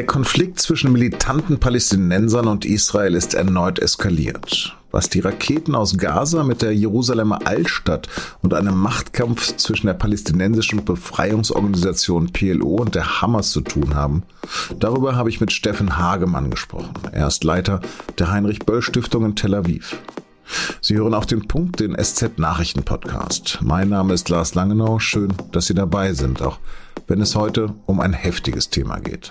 Der Konflikt zwischen militanten Palästinensern und Israel ist erneut eskaliert. Was die Raketen aus Gaza mit der Jerusalemer Altstadt und einem Machtkampf zwischen der palästinensischen Befreiungsorganisation PLO und der Hamas zu tun haben, darüber habe ich mit Steffen Hagemann gesprochen. Er ist Leiter der Heinrich Böll Stiftung in Tel Aviv. Sie hören auf den Punkt den SZ Nachrichten Podcast. Mein Name ist Lars Langenau. Schön, dass Sie dabei sind, auch wenn es heute um ein heftiges Thema geht.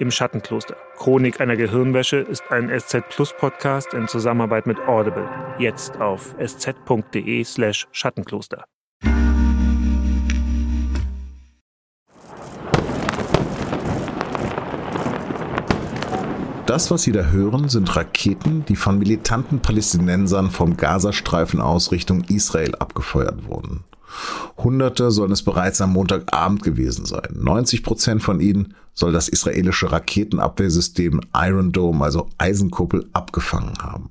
Im Schattenkloster. Chronik einer Gehirnwäsche ist ein SZ Plus Podcast in Zusammenarbeit mit Audible. Jetzt auf sz.de slash Schattenkloster. Das, was Sie da hören, sind Raketen, die von militanten Palästinensern vom Gazastreifen aus Richtung Israel abgefeuert wurden. Hunderte sollen es bereits am Montagabend gewesen sein. 90 Prozent von ihnen soll das israelische Raketenabwehrsystem Iron Dome, also Eisenkuppel, abgefangen haben.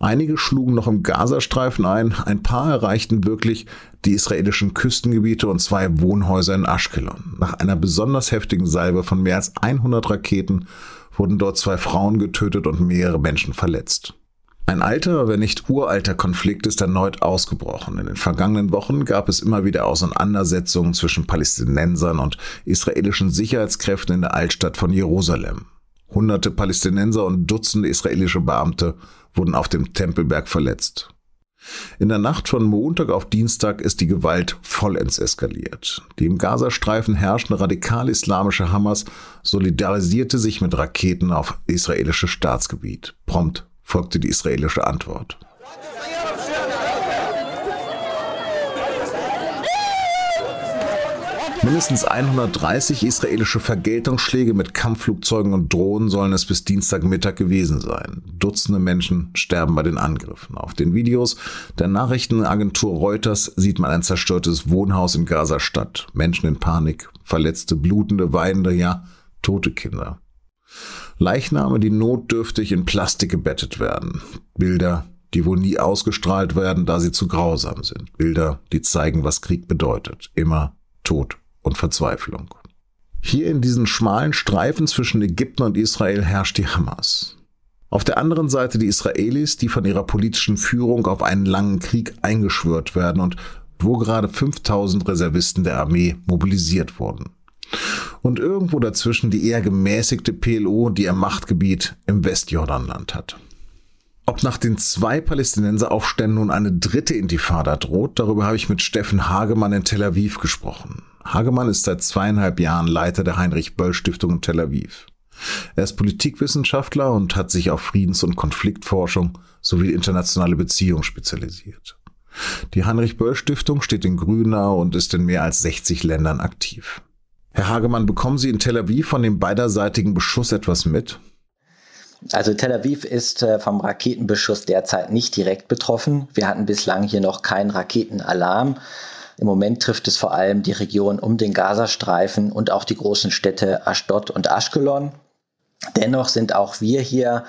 Einige schlugen noch im Gazastreifen ein, ein paar erreichten wirklich die israelischen Küstengebiete und zwei Wohnhäuser in Ashkelon. Nach einer besonders heftigen Salve von mehr als 100 Raketen wurden dort zwei Frauen getötet und mehrere Menschen verletzt. Ein alter, wenn nicht uralter Konflikt ist erneut ausgebrochen. In den vergangenen Wochen gab es immer wieder Auseinandersetzungen zwischen Palästinensern und israelischen Sicherheitskräften in der Altstadt von Jerusalem. Hunderte Palästinenser und Dutzende israelische Beamte wurden auf dem Tempelberg verletzt. In der Nacht von Montag auf Dienstag ist die Gewalt vollends eskaliert. Die im Gazastreifen herrschende radikal-islamische Hamas solidarisierte sich mit Raketen auf israelisches Staatsgebiet. Prompt folgte die israelische Antwort. Mindestens 130 israelische Vergeltungsschläge mit Kampfflugzeugen und Drohnen sollen es bis Dienstagmittag gewesen sein. Dutzende Menschen sterben bei den Angriffen. Auf den Videos der Nachrichtenagentur Reuters sieht man ein zerstörtes Wohnhaus in Gaza-Stadt. Menschen in Panik, verletzte, blutende, weinende, ja, tote Kinder. Leichname, die notdürftig in Plastik gebettet werden. Bilder, die wohl nie ausgestrahlt werden, da sie zu grausam sind. Bilder, die zeigen, was Krieg bedeutet. Immer Tod und Verzweiflung. Hier in diesen schmalen Streifen zwischen Ägypten und Israel herrscht die Hamas. Auf der anderen Seite die Israelis, die von ihrer politischen Führung auf einen langen Krieg eingeschwört werden und wo gerade 5000 Reservisten der Armee mobilisiert wurden und irgendwo dazwischen die eher gemäßigte PLO, die ihr Machtgebiet im Westjordanland hat. Ob nach den zwei Palästinenseraufständen nun eine dritte Intifada droht, darüber habe ich mit Steffen Hagemann in Tel Aviv gesprochen. Hagemann ist seit zweieinhalb Jahren Leiter der Heinrich Böll Stiftung in Tel Aviv. Er ist Politikwissenschaftler und hat sich auf Friedens- und Konfliktforschung sowie internationale Beziehungen spezialisiert. Die Heinrich Böll Stiftung steht in Grünau und ist in mehr als 60 Ländern aktiv. Herr Hagemann, bekommen Sie in Tel Aviv von dem beiderseitigen Beschuss etwas mit? Also Tel Aviv ist äh, vom Raketenbeschuss derzeit nicht direkt betroffen. Wir hatten bislang hier noch keinen Raketenalarm. Im Moment trifft es vor allem die Region um den Gazastreifen und auch die großen Städte Ashdod und Ashkelon. Dennoch sind auch wir hier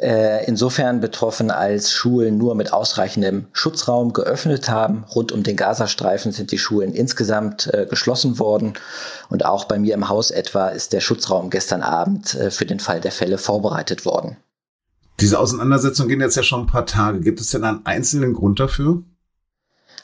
äh, insofern betroffen, als Schulen nur mit ausreichendem Schutzraum geöffnet haben. Rund um den Gazastreifen sind die Schulen insgesamt äh, geschlossen worden. Und auch bei mir im Haus etwa ist der Schutzraum gestern Abend äh, für den Fall der Fälle vorbereitet worden. Diese Auseinandersetzungen gehen jetzt ja schon ein paar Tage. Gibt es denn einen einzelnen Grund dafür?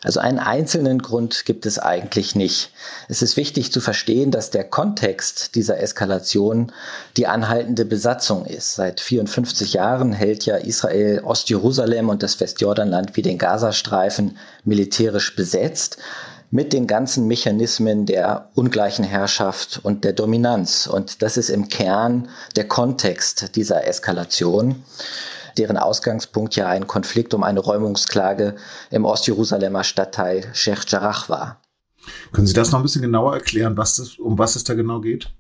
Also einen einzelnen Grund gibt es eigentlich nicht. Es ist wichtig zu verstehen, dass der Kontext dieser Eskalation die anhaltende Besatzung ist. Seit 54 Jahren hält ja Israel Ostjerusalem und das Westjordanland wie den Gazastreifen militärisch besetzt mit den ganzen Mechanismen der ungleichen Herrschaft und der Dominanz. Und das ist im Kern der Kontext dieser Eskalation deren Ausgangspunkt ja ein Konflikt um eine Räumungsklage im Ostjerusalemer Stadtteil Sheikh Jarrah war. Können Sie das noch ein bisschen genauer erklären, was das, um was es da genau geht?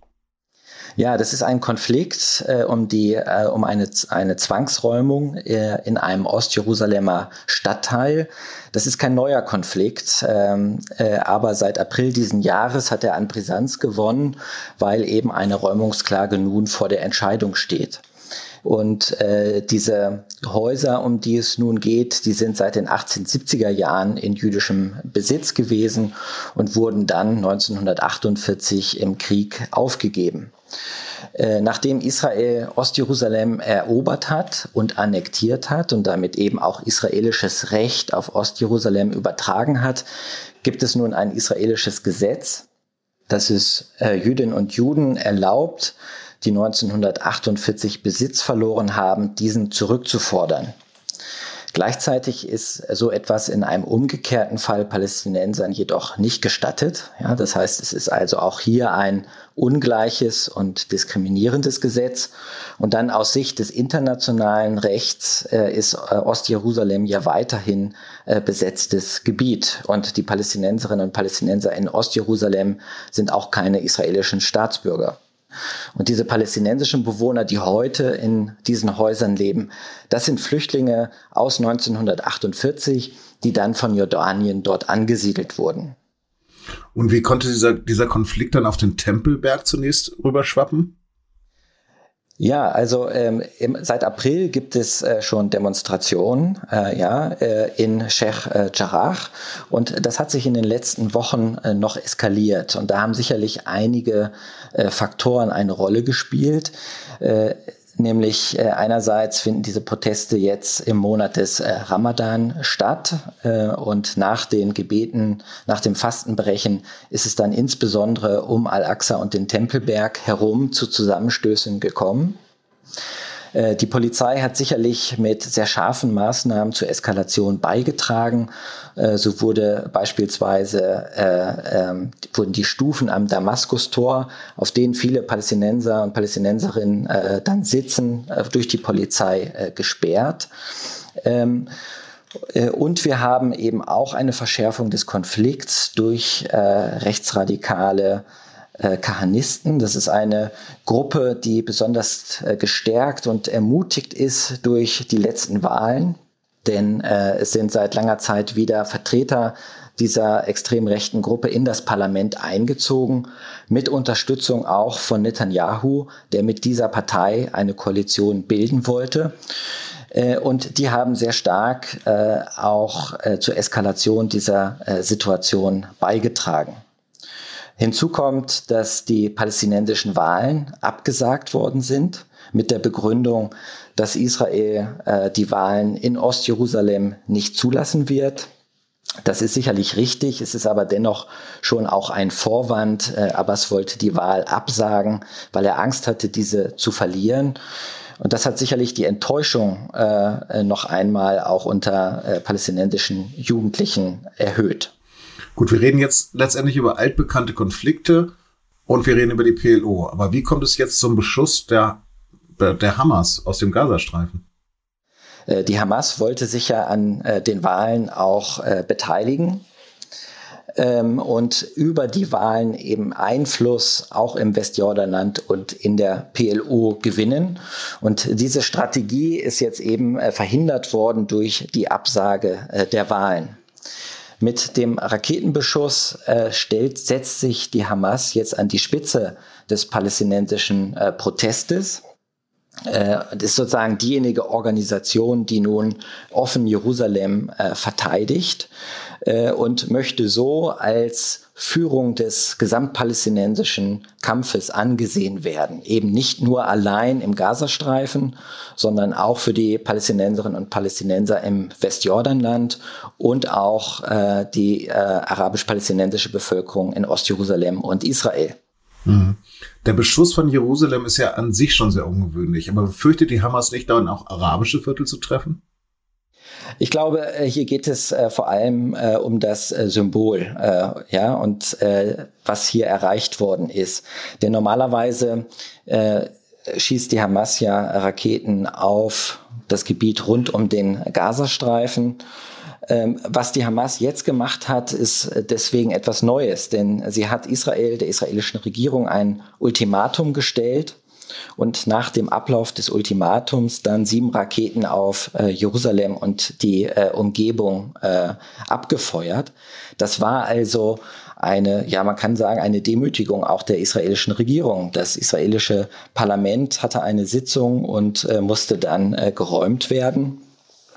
Ja, das ist ein Konflikt äh, um die äh, um eine eine Zwangsräumung äh, in einem Ostjerusalemer Stadtteil. Das ist kein neuer Konflikt, ähm, äh, aber seit April diesen Jahres hat er an Brisanz gewonnen, weil eben eine Räumungsklage nun vor der Entscheidung steht. Und äh, diese Häuser, um die es nun geht, die sind seit den 1870er Jahren in jüdischem Besitz gewesen und wurden dann 1948 im Krieg aufgegeben. Äh, nachdem Israel Ostjerusalem erobert hat und annektiert hat und damit eben auch israelisches Recht auf Ostjerusalem übertragen hat, gibt es nun ein israelisches Gesetz, das es äh, Jüdinnen und Juden erlaubt, die 1948 Besitz verloren haben, diesen zurückzufordern. Gleichzeitig ist so etwas in einem umgekehrten Fall Palästinensern jedoch nicht gestattet. Ja, das heißt, es ist also auch hier ein ungleiches und diskriminierendes Gesetz. Und dann aus Sicht des internationalen Rechts äh, ist äh, Ostjerusalem ja weiterhin äh, besetztes Gebiet. Und die Palästinenserinnen und Palästinenser in Ostjerusalem sind auch keine israelischen Staatsbürger. Und diese palästinensischen Bewohner, die heute in diesen Häusern leben, das sind Flüchtlinge aus 1948, die dann von Jordanien dort angesiedelt wurden. Und wie konnte dieser, dieser Konflikt dann auf den Tempelberg zunächst rüberschwappen? Ja, also ähm, im, seit April gibt es äh, schon Demonstrationen äh, ja, äh, in Sheikh äh, Jarrah und das hat sich in den letzten Wochen äh, noch eskaliert und da haben sicherlich einige äh, Faktoren eine Rolle gespielt. Nämlich äh, einerseits finden diese Proteste jetzt im Monat des äh, Ramadan statt äh, und nach den Gebeten, nach dem Fastenbrechen ist es dann insbesondere um Al-Aqsa und den Tempelberg herum zu Zusammenstößen gekommen. Äh, die Polizei hat sicherlich mit sehr scharfen Maßnahmen zur Eskalation beigetragen. Äh, so wurde beispielsweise äh, ähm, wurden die Stufen am Damaskustor, auf denen viele Palästinenser und Palästinenserinnen dann sitzen, durch die Polizei gesperrt. Ähm, und wir haben eben auch eine Verschärfung des Konflikts durch äh, rechtsradikale äh, Kahanisten. Das ist eine Gruppe, die besonders äh, gestärkt und ermutigt ist durch die letzten Wahlen. Denn äh, es sind seit langer Zeit wieder Vertreter dieser extrem rechten Gruppe in das Parlament eingezogen, mit Unterstützung auch von Netanyahu, der mit dieser Partei eine Koalition bilden wollte. Äh, und die haben sehr stark äh, auch äh, zur Eskalation dieser Situation beigetragen. Hinzu kommt, dass die palästinensischen Wahlen abgesagt worden sind mit der Begründung, dass Israel äh, die Wahlen in Ostjerusalem nicht zulassen wird. Das ist sicherlich richtig, es ist aber dennoch schon auch ein Vorwand. Äh, Abbas wollte die Wahl absagen, weil er Angst hatte, diese zu verlieren. Und das hat sicherlich die Enttäuschung äh, noch einmal auch unter äh, palästinensischen Jugendlichen erhöht. Gut, wir reden jetzt letztendlich über altbekannte Konflikte und wir reden über die PLO. Aber wie kommt es jetzt zum Beschuss der, der Hamas aus dem Gazastreifen? Äh, die Hamas wollte sich ja an äh, den Wahlen auch äh, beteiligen ähm, und über die Wahlen eben Einfluss auch im Westjordanland und in der PLO gewinnen. Und diese Strategie ist jetzt eben verhindert worden durch die Absage der Wahlen. Mit dem Raketenbeschuss äh, stellt, setzt sich die Hamas jetzt an die Spitze des palästinensischen äh, Protestes. Äh, ist sozusagen diejenige Organisation, die nun offen Jerusalem äh, verteidigt äh, und möchte so als Führung des gesamtpalästinensischen Kampfes angesehen werden. Eben nicht nur allein im Gazastreifen, sondern auch für die Palästinenserinnen und Palästinenser im Westjordanland und auch äh, die äh, arabisch-palästinensische Bevölkerung in Ostjerusalem und Israel. Mhm. Der Beschuss von Jerusalem ist ja an sich schon sehr ungewöhnlich, aber befürchtet die Hamas nicht daran, auch arabische Viertel zu treffen? Ich glaube, äh, hier geht es äh, vor allem äh, um das Symbol, ja, und was hier erreicht worden ist. Denn normalerweise schießt die Hamas ja Raketen auf das Gebiet rund um den Gazastreifen. Ähm, was die Hamas jetzt gemacht hat, ist deswegen etwas Neues, denn sie hat Israel, der israelischen Regierung, ein Ultimatum gestellt und nach dem Ablauf des Ultimatums dann sieben Raketen auf äh, Jerusalem und die äh, Umgebung äh, abgefeuert. Das war also eine, ja, man kann sagen, eine Demütigung auch der israelischen Regierung. Das israelische Parlament hatte eine Sitzung und äh, musste dann äh, geräumt werden.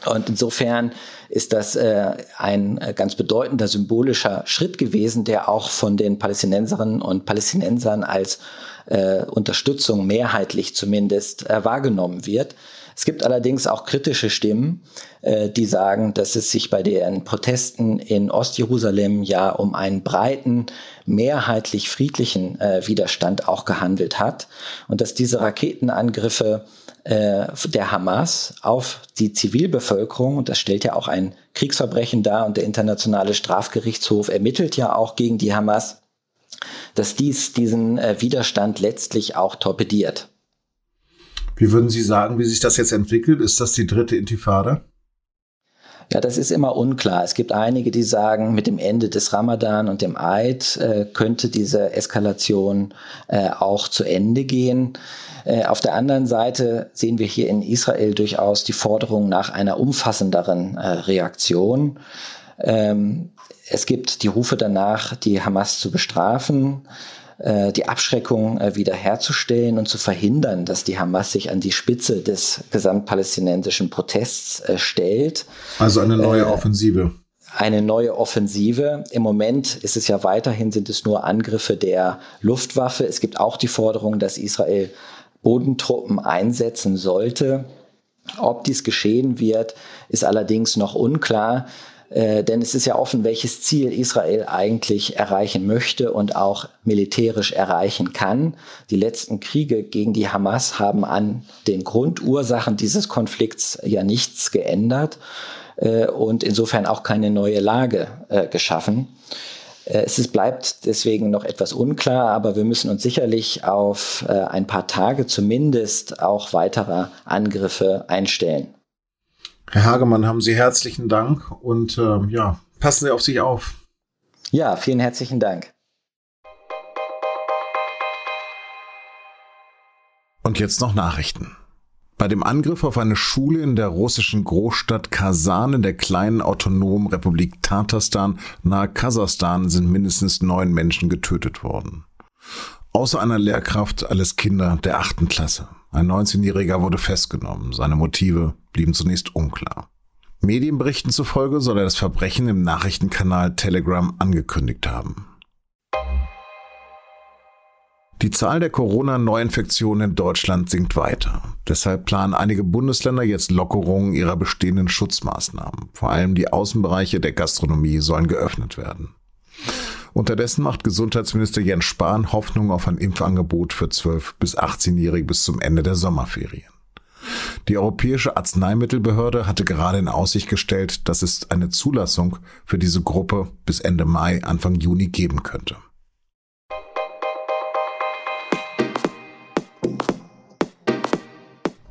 Und insofern ist das äh, ein äh, ganz bedeutender symbolischer Schritt gewesen, der auch von den Palästinenserinnen und Palästinensern als äh, Unterstützung mehrheitlich zumindest äh, wahrgenommen wird. Es gibt allerdings auch kritische Stimmen, äh, die sagen, dass es sich bei den Protesten in Ostjerusalem ja um einen breiten, mehrheitlich friedlichen äh, Widerstand auch gehandelt hat und dass diese Raketenangriffe äh, der Hamas auf die Zivilbevölkerung, und das stellt ja auch ein Kriegsverbrechen dar und der Internationale Strafgerichtshof ermittelt ja auch gegen die Hamas, dass dies diesen äh, Widerstand letztlich auch torpediert. Wie würden Sie sagen, wie sich das jetzt entwickelt? Ist das die dritte Intifada? Ja, das ist immer unklar. Es gibt einige, die sagen, mit dem Ende des Ramadan und dem Eid äh, könnte diese Eskalation äh, auch zu Ende gehen. Äh, auf der anderen Seite sehen wir hier in Israel durchaus die Forderung nach einer umfassenderen äh, Reaktion. Ähm, es gibt die Rufe danach, die Hamas zu bestrafen die Abschreckung äh, wiederherzustellen und zu verhindern, dass die Hamas sich an die Spitze des gesamtpalästinensischen Protests äh, stellt. Also eine neue Offensive. Eine neue Offensive. Im Moment ist es ja weiterhin, sind es nur Angriffe der Luftwaffe. Es gibt auch die Forderung, dass Israel Bodentruppen einsetzen sollte. Ob dies geschehen wird, ist allerdings noch unklar. Äh, denn es ist ja offen, welches Ziel Israel eigentlich erreichen möchte und auch militärisch erreichen kann. Die letzten Kriege gegen die Hamas haben an den Grundursachen dieses Konflikts ja nichts geändert äh, und insofern auch keine neue Lage äh, geschaffen. Es ist, bleibt deswegen noch etwas unklar, aber wir müssen uns sicherlich auf ein paar Tage zumindest auch weiterer Angriffe einstellen. Herr Hagemann, haben Sie herzlichen Dank und äh, ja, passen Sie auf sich auf. Ja, vielen herzlichen Dank. Und jetzt noch Nachrichten. Bei dem Angriff auf eine Schule in der russischen Großstadt Kasan in der kleinen autonomen Republik Tatarstan nahe Kasachstan sind mindestens neun Menschen getötet worden. Außer einer Lehrkraft alles Kinder der achten Klasse. Ein 19-Jähriger wurde festgenommen. Seine Motive blieben zunächst unklar. Medienberichten zufolge soll er das Verbrechen im Nachrichtenkanal Telegram angekündigt haben. Die Zahl der Corona-Neuinfektionen in Deutschland sinkt weiter. Deshalb planen einige Bundesländer jetzt Lockerungen ihrer bestehenden Schutzmaßnahmen. Vor allem die Außenbereiche der Gastronomie sollen geöffnet werden. Unterdessen macht Gesundheitsminister Jens Spahn Hoffnung auf ein Impfangebot für 12- bis 18-Jährige bis zum Ende der Sommerferien. Die Europäische Arzneimittelbehörde hatte gerade in Aussicht gestellt, dass es eine Zulassung für diese Gruppe bis Ende Mai, Anfang Juni geben könnte.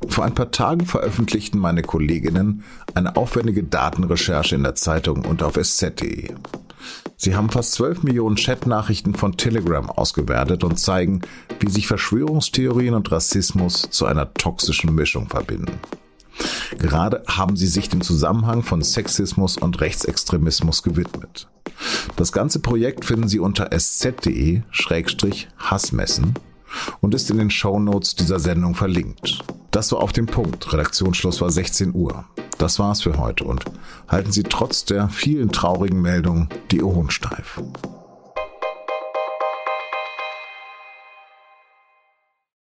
Vor ein paar Tagen veröffentlichten meine Kolleginnen eine aufwendige Datenrecherche in der Zeitung und auf sz.de. Sie haben fast 12 Millionen Chatnachrichten von Telegram ausgewertet und zeigen, wie sich Verschwörungstheorien und Rassismus zu einer toxischen Mischung verbinden. Gerade haben sie sich dem Zusammenhang von Sexismus und Rechtsextremismus gewidmet. Das ganze Projekt finden Sie unter sz.de-hassmessen und ist in den Show Notes dieser Sendung verlinkt. Das war auf dem Punkt. Redaktionsschluss war 16 Uhr. Das war's für heute und halten Sie trotz der vielen traurigen Meldungen die Ohren steif.